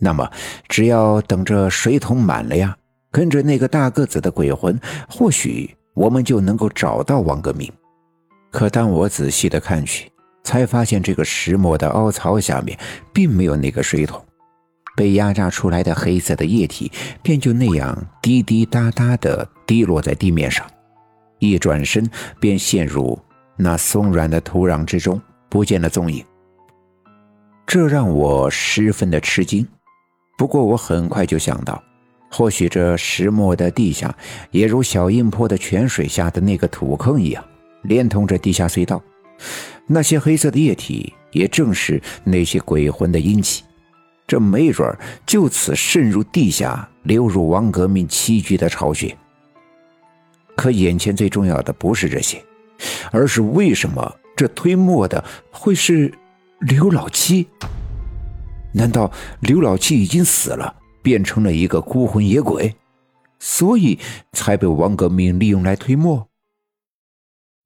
那么只要等着水桶满了呀，跟着那个大个子的鬼魂，或许我们就能够找到王革命。可当我仔细的看去，才发现这个石磨的凹槽下面并没有那个水桶，被压榨出来的黑色的液体便就那样滴滴答答的滴落在地面上，一转身便陷入那松软的土壤之中，不见了踪影。这让我十分的吃惊。不过我很快就想到，或许这石磨的地下也如小阴坡的泉水下的那个土坑一样，连通着地下隧道。那些黑色的液体，也正是那些鬼魂的阴气。这没准就此渗入地下，流入王革命栖居的巢穴。可眼前最重要的不是这些，而是为什么这推磨的会是刘老七？难道刘老七已经死了，变成了一个孤魂野鬼，所以才被王革命利用来推磨？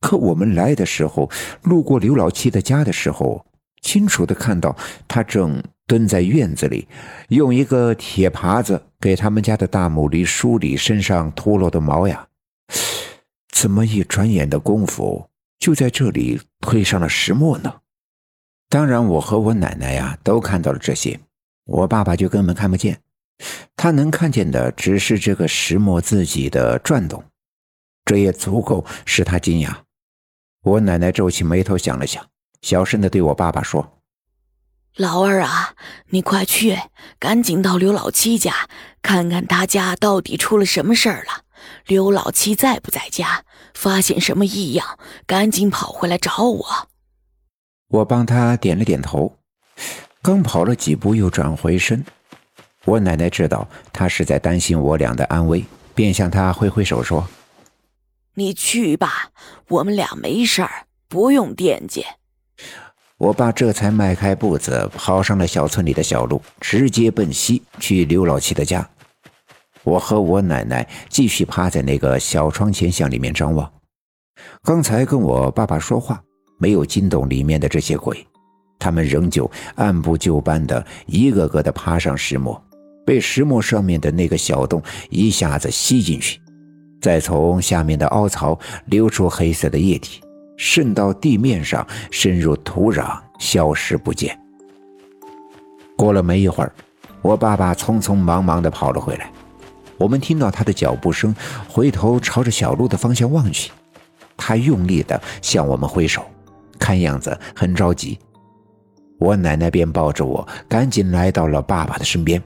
可我们来的时候，路过刘老七的家的时候，清楚的看到他正蹲在院子里，用一个铁耙子给他们家的大母驴梳理身上脱落的毛呀。怎么一转眼的功夫，就在这里推上了石磨呢？当然，我和我奶奶呀都看到了这些，我爸爸就根本看不见，他能看见的只是这个石磨自己的转动，这也足够使他惊讶。我奶奶皱起眉头想了想，小声的对我爸爸说：“老二啊，你快去，赶紧到刘老七家看看他家到底出了什么事儿了。刘老七在不在家？发现什么异样，赶紧跑回来找我。”我帮他点了点头，刚跑了几步，又转回身。我奶奶知道他是在担心我俩的安危，便向他挥挥手说。你去吧，我们俩没事儿，不用惦记。我爸这才迈开步子，跑上了小村里的小路，直接奔西去刘老七的家。我和我奶奶继续趴在那个小窗前向里面张望。刚才跟我爸爸说话，没有惊动里面的这些鬼，他们仍旧按部就班的一个个的爬上石磨，被石磨上面的那个小洞一下子吸进去。再从下面的凹槽流出黑色的液体，渗到地面上，深入土壤，消失不见。过了没一会儿，我爸爸匆匆忙忙地跑了回来。我们听到他的脚步声，回头朝着小路的方向望去，他用力地向我们挥手，看样子很着急。我奶奶便抱着我，赶紧来到了爸爸的身边。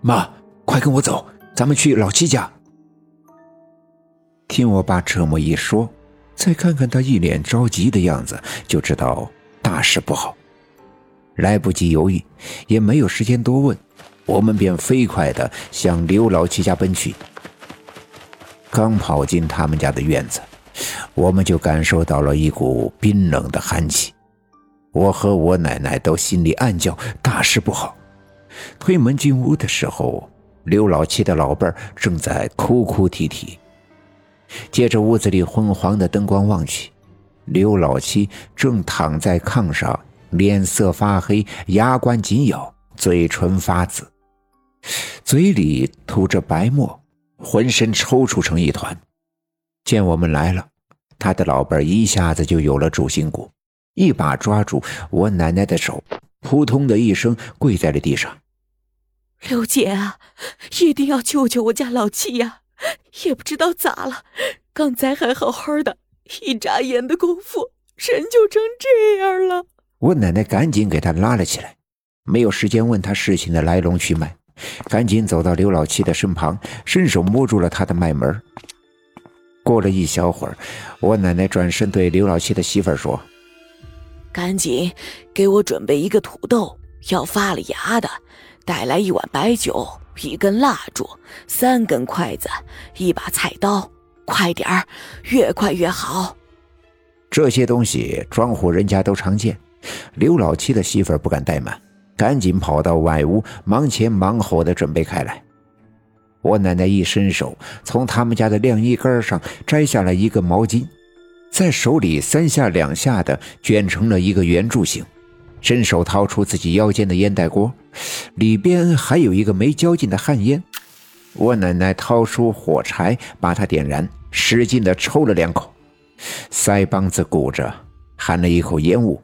妈，快跟我走。咱们去老七家。听我爸这么一说，再看看他一脸着急的样子，就知道大事不好。来不及犹豫，也没有时间多问，我们便飞快的向刘老七家奔去。刚跑进他们家的院子，我们就感受到了一股冰冷的寒气。我和我奶奶都心里暗叫大事不好。推门进屋的时候。刘老七的老伴儿正在哭哭啼啼。借着屋子里昏黄的灯光望去，刘老七正躺在炕上，脸色发黑，牙关紧咬，嘴唇发紫，嘴里吐着白沫，浑身抽搐成一团。见我们来了，他的老伴儿一下子就有了主心骨，一把抓住我奶奶的手，扑通的一声跪在了地上。刘姐啊，一定要救救我家老七呀！也不知道咋了，刚才还好好的，一眨眼的功夫，人就成这样了。我奶奶赶紧给他拉了起来，没有时间问他事情的来龙去脉，赶紧走到刘老七的身旁，伸手摸住了他的脉门。过了一小会儿，我奶奶转身对刘老七的媳妇儿说：“赶紧给我准备一个土豆，要发了芽的。”带来一碗白酒，一根蜡烛，三根筷子，一把菜刀，快点儿，越快越好。这些东西庄户人家都常见，刘老七的媳妇儿不敢怠慢，赶紧跑到外屋，忙前忙后的准备开来。我奶奶一伸手，从他们家的晾衣杆上摘下了一个毛巾，在手里三下两下的卷成了一个圆柱形。伸手掏出自己腰间的烟袋锅，里边还有一个没浇尽的旱烟。我奶奶掏出火柴，把它点燃，使劲的抽了两口，腮帮子鼓着，含了一口烟雾。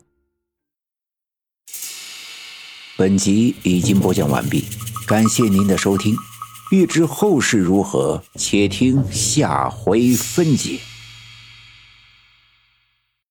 本集已经播讲完毕，感谢您的收听。欲知后事如何，且听下回分解。